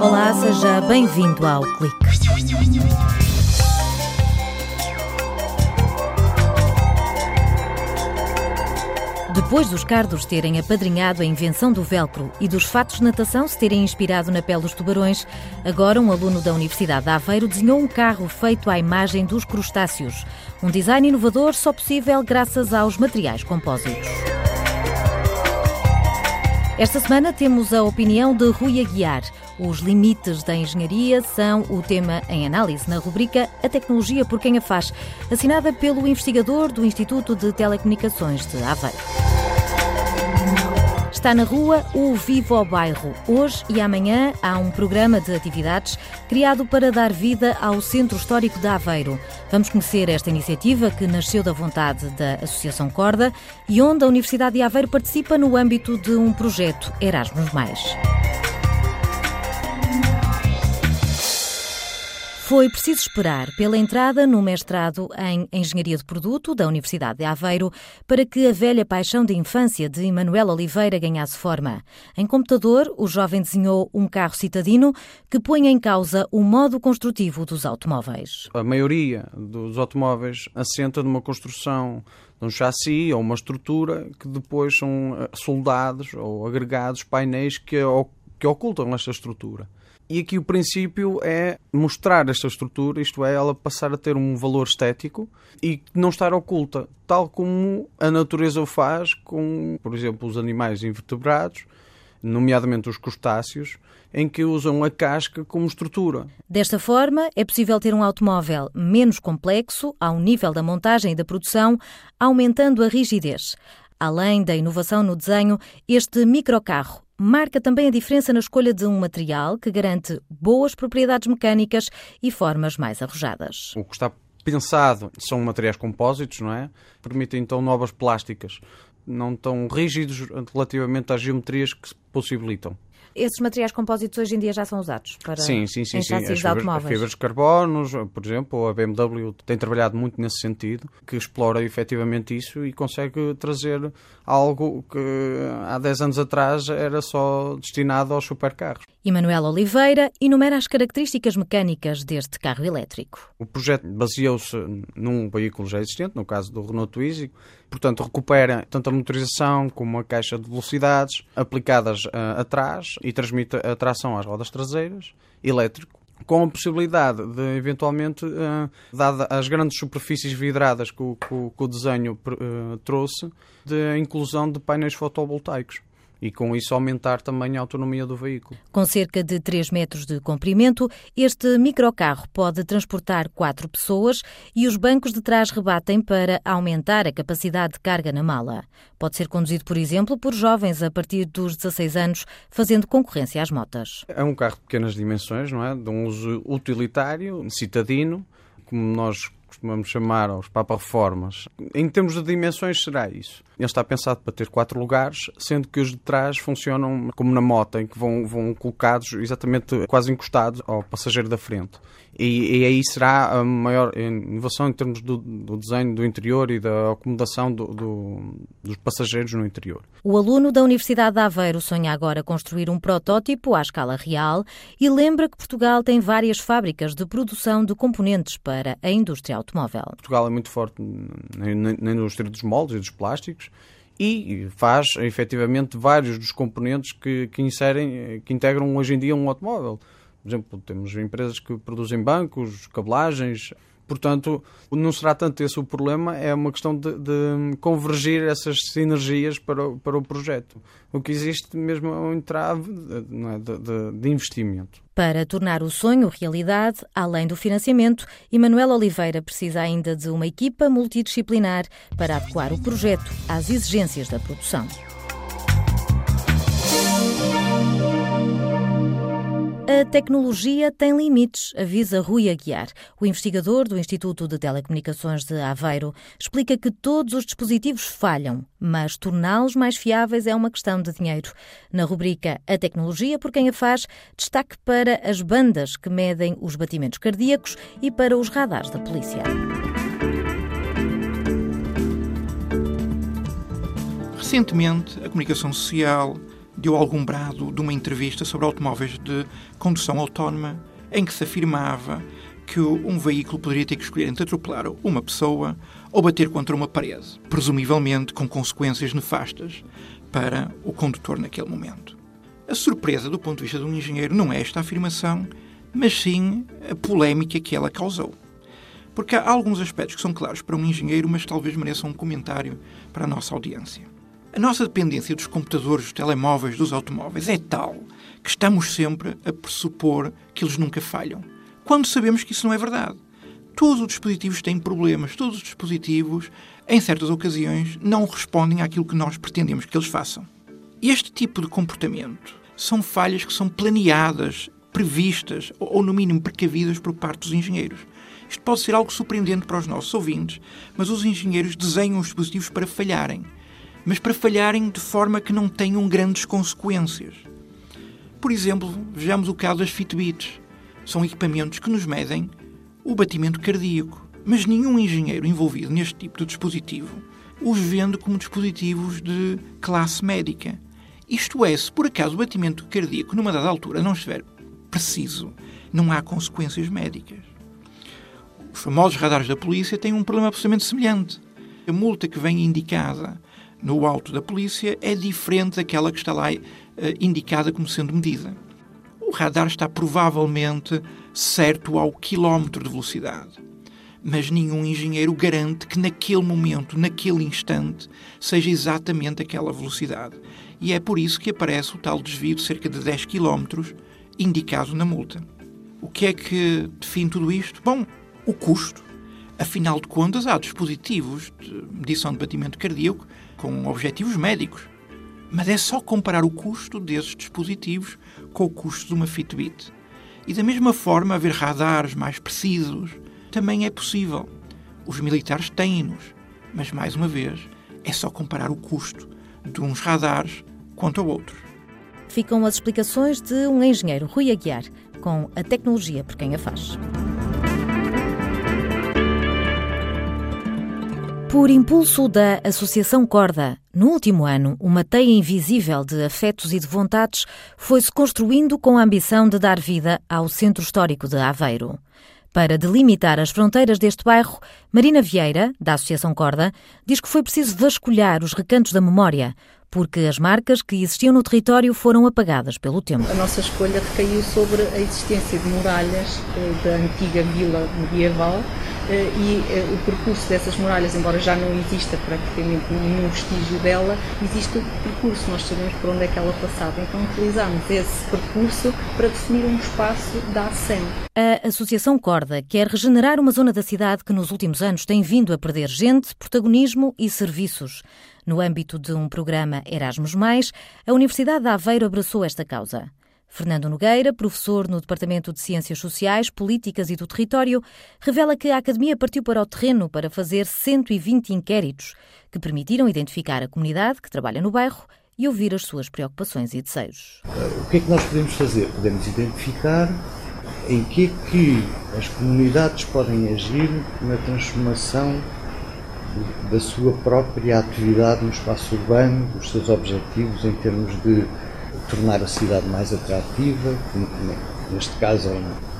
Olá, seja bem-vindo ao Clique. Depois dos cardos terem apadrinhado a invenção do velcro e dos fatos de natação se terem inspirado na pele dos tubarões, agora um aluno da Universidade de Aveiro desenhou um carro feito à imagem dos crustáceos. Um design inovador só possível graças aos materiais compósitos. Esta semana temos a opinião de Rui Aguiar. Os limites da engenharia são o tema em análise na rubrica A Tecnologia por Quem a Faz, assinada pelo investigador do Instituto de Telecomunicações de Aveiro. Está na rua o Vivo ao Bairro. Hoje e amanhã há um programa de atividades criado para dar vida ao Centro Histórico de Aveiro. Vamos conhecer esta iniciativa que nasceu da vontade da Associação Corda e onde a Universidade de Aveiro participa no âmbito de um projeto Erasmus. Foi preciso esperar pela entrada no mestrado em Engenharia de Produto da Universidade de Aveiro para que a velha paixão de infância de Emanuel Oliveira ganhasse forma. Em computador, o jovem desenhou um carro citadino que põe em causa o modo construtivo dos automóveis. A maioria dos automóveis assenta numa construção de um chassi ou uma estrutura que depois são eh, soldados ou agregados painéis que, que ocultam esta estrutura. E aqui o princípio é mostrar esta estrutura, isto é, ela passar a ter um valor estético e não estar oculta, tal como a natureza o faz com, por exemplo, os animais invertebrados, nomeadamente os crustáceos, em que usam a casca como estrutura. Desta forma, é possível ter um automóvel menos complexo ao nível da montagem e da produção, aumentando a rigidez. Além da inovação no desenho, este microcarro marca também a diferença na escolha de um material que garante boas propriedades mecânicas e formas mais arrojadas. O que está pensado são materiais compósitos, não é? Permitem então novas plásticas, não tão rígidos relativamente às geometrias que se possibilitam. Esses materiais compósitos hoje em dia já são usados para sim, sim, sim, em sim. As fibras, automóveis. fibras de carbonos, por exemplo, a BMW tem trabalhado muito nesse sentido, que explora efetivamente isso e consegue trazer algo que há 10 anos atrás era só destinado aos supercarros. Emanuel Oliveira enumera as características mecânicas deste carro elétrico. O projeto baseou-se num veículo já existente, no caso do Renault Twizy, portanto recupera tanto a motorização como a caixa de velocidades aplicadas uh, atrás e transmite a tração às rodas traseiras, elétrico, com a possibilidade de, eventualmente, uh, dada as grandes superfícies vidradas que o, que o desenho uh, trouxe, de inclusão de painéis fotovoltaicos e com isso aumentar também a autonomia do veículo. Com cerca de 3 metros de comprimento, este microcarro pode transportar quatro pessoas e os bancos de trás rebatem para aumentar a capacidade de carga na mala. Pode ser conduzido, por exemplo, por jovens a partir dos 16 anos, fazendo concorrência às motas. É um carro de pequenas dimensões, não é? De um uso utilitário, citadino, como nós costumamos chamar aos Papa-Reformas. Em termos de dimensões, será isso. Ele está pensado para ter quatro lugares, sendo que os de trás funcionam como na moto, em que vão, vão colocados exatamente quase encostados ao passageiro da frente. E, e aí será a maior inovação em termos do, do desenho do interior e da acomodação do, do, dos passageiros no interior. O aluno da Universidade de Aveiro sonha agora construir um protótipo à escala real e lembra que Portugal tem várias fábricas de produção de componentes para a indústria automóvel. Portugal é muito forte na, indústria dos moldes e dos plásticos e faz efetivamente vários dos componentes que, que, inserem, que integram hoje em dia um automóvel. Por exemplo, temos empresas que produzem bancos, cabelagens. Portanto, não será tanto esse o problema, é uma questão de, de convergir essas sinergias para, para o projeto. O que existe mesmo é um entrave é, de, de, de investimento. Para tornar o sonho realidade, além do financiamento, Emanuel Oliveira precisa ainda de uma equipa multidisciplinar para adequar o projeto às exigências da produção. A tecnologia tem limites, avisa Rui Aguiar. O investigador do Instituto de Telecomunicações de Aveiro explica que todos os dispositivos falham, mas torná-los mais fiáveis é uma questão de dinheiro. Na rubrica A Tecnologia por quem a faz, destaque para as bandas que medem os batimentos cardíacos e para os radares da polícia. Recentemente, a comunicação social deu algum brado de uma entrevista sobre automóveis de condução autónoma, em que se afirmava que um veículo poderia ter que escolher entre atropelar uma pessoa ou bater contra uma parede, presumivelmente com consequências nefastas para o condutor naquele momento. A surpresa do ponto de vista de um engenheiro não é esta afirmação, mas sim a polémica que ela causou. Porque há alguns aspectos que são claros para um engenheiro, mas talvez mereçam um comentário para a nossa audiência. A nossa dependência dos computadores, dos telemóveis, dos automóveis é tal que estamos sempre a pressupor que eles nunca falham, quando sabemos que isso não é verdade. Todos os dispositivos têm problemas, todos os dispositivos, em certas ocasiões, não respondem àquilo que nós pretendemos que eles façam. Este tipo de comportamento são falhas que são planeadas, previstas ou, no mínimo, precavidas por parte dos engenheiros. Isto pode ser algo surpreendente para os nossos ouvintes, mas os engenheiros desenham os dispositivos para falharem, mas para falharem de forma que não tenham grandes consequências. Por exemplo, vejamos o caso das Fitbits. São equipamentos que nos medem o batimento cardíaco, mas nenhum engenheiro envolvido neste tipo de dispositivo os vende como dispositivos de classe médica. Isto é, se por acaso o batimento cardíaco numa dada altura não estiver preciso, não há consequências médicas. Os famosos radares da polícia têm um problema absolutamente semelhante. A multa que vem indicada no alto da polícia é diferente daquela que está lá uh, indicada como sendo medida. O radar está provavelmente certo ao quilómetro de velocidade, mas nenhum engenheiro garante que naquele momento, naquele instante, seja exatamente aquela velocidade. E é por isso que aparece o tal desvio de cerca de 10 km indicado na multa. O que é que define tudo isto? Bom, o custo. Afinal de contas, há dispositivos de medição de batimento cardíaco com objetivos médicos. Mas é só comparar o custo desses dispositivos com o custo de uma Fitbit. E da mesma forma, haver radares mais precisos também é possível. Os militares têm-nos, mas mais uma vez, é só comparar o custo de uns radares quanto a outros. Ficam as explicações de um engenheiro, Rui Aguiar, com a tecnologia por quem a faz. Por impulso da Associação Corda, no último ano, uma teia invisível de afetos e de vontades foi-se construindo com a ambição de dar vida ao Centro Histórico de Aveiro. Para delimitar as fronteiras deste bairro, Marina Vieira, da Associação Corda, diz que foi preciso vasculhar os recantos da memória, porque as marcas que existiam no território foram apagadas pelo tempo. A nossa escolha recaiu sobre a existência de muralhas eh, da antiga vila medieval e eh, o percurso dessas muralhas, embora já não exista praticamente nenhum vestígio dela, existe o percurso, nós sabemos por onde é que ela passava. Então utilizamos esse percurso para definir um espaço da ASEM. A Associação Corda quer regenerar uma zona da cidade que nos últimos anos tem vindo a perder gente, protagonismo e serviços. No âmbito de um programa Erasmus, a Universidade de Aveiro abraçou esta causa. Fernando Nogueira, professor no Departamento de Ciências Sociais, Políticas e do Território, revela que a Academia partiu para o terreno para fazer 120 inquéritos que permitiram identificar a comunidade que trabalha no bairro e ouvir as suas preocupações e desejos. O que é que nós podemos fazer? Podemos identificar em que é que as comunidades podem agir na transformação da sua própria atividade no espaço urbano, os seus objetivos em termos de tornar a cidade mais atrativa, neste caso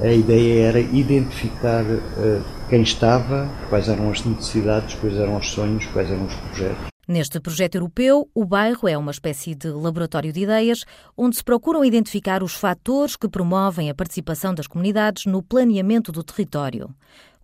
a ideia era identificar uh, quem estava, quais eram as necessidades, quais eram os sonhos, quais eram os projetos. Neste projeto europeu, o bairro é uma espécie de laboratório de ideias, onde se procuram identificar os fatores que promovem a participação das comunidades no planeamento do território.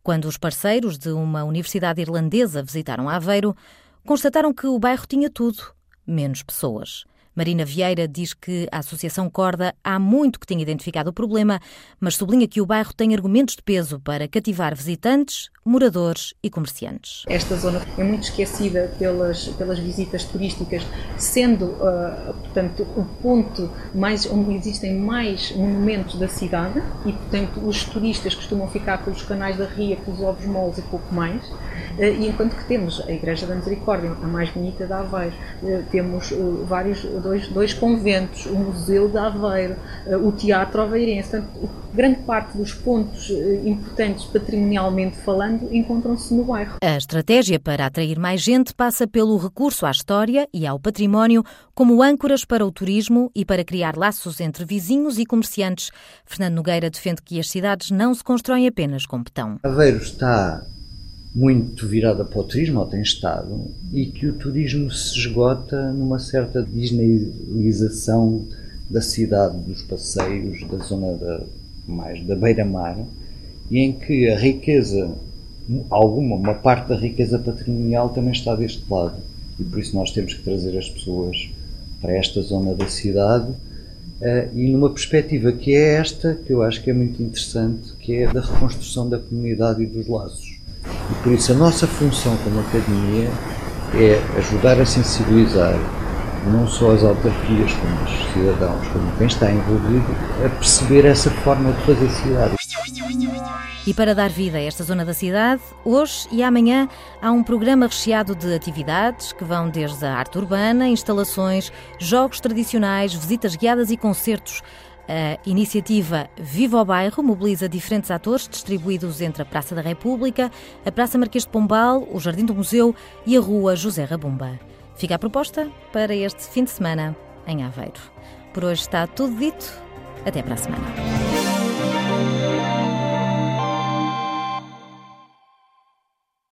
Quando os parceiros de uma universidade irlandesa visitaram Aveiro, constataram que o bairro tinha tudo, menos pessoas. Marina Vieira diz que a Associação Corda há muito que tinha identificado o problema, mas sublinha que o bairro tem argumentos de peso para cativar visitantes, moradores e comerciantes. Esta zona é muito esquecida pelas, pelas visitas turísticas, sendo, uh, portanto, o ponto mais, onde existem mais monumentos da cidade e, portanto, os turistas costumam ficar pelos canais da Ria, pelos ovos moles e pouco mais. Uh, e enquanto que temos a Igreja da Misericórdia, a mais bonita da Aveiro, uh, temos vários dois, dois conventos, o Museu de Aveiro, o Teatro Aveirense. Portanto, grande parte dos pontos importantes patrimonialmente falando encontram-se no bairro. A estratégia para atrair mais gente passa pelo recurso à história e ao património como âncoras para o turismo e para criar laços entre vizinhos e comerciantes. Fernando Nogueira defende que as cidades não se constroem apenas com betão. Aveiro está muito virada para o turismo, ou tem estado, e que o turismo se esgota numa certa disneylização da cidade, dos passeios, da zona da, mais da beira-mar, e em que a riqueza, alguma, uma parte da riqueza patrimonial também está deste lado. E por isso nós temos que trazer as pessoas para esta zona da cidade uh, e numa perspectiva que é esta, que eu acho que é muito interessante, que é da reconstrução da comunidade e dos laços. E por isso a nossa função como academia é ajudar a sensibilizar não só as autarquias, como os cidadãos, como quem está envolvido, a perceber essa forma de fazer cidade. E para dar vida a esta zona da cidade, hoje e amanhã há um programa recheado de atividades que vão desde a arte urbana, instalações, jogos tradicionais, visitas guiadas e concertos. A iniciativa Viva o Bairro mobiliza diferentes atores distribuídos entre a Praça da República, a Praça Marquês de Pombal, o Jardim do Museu e a Rua José Rabumba. Fica a proposta para este fim de semana em Aveiro. Por hoje está tudo dito. Até para a semana.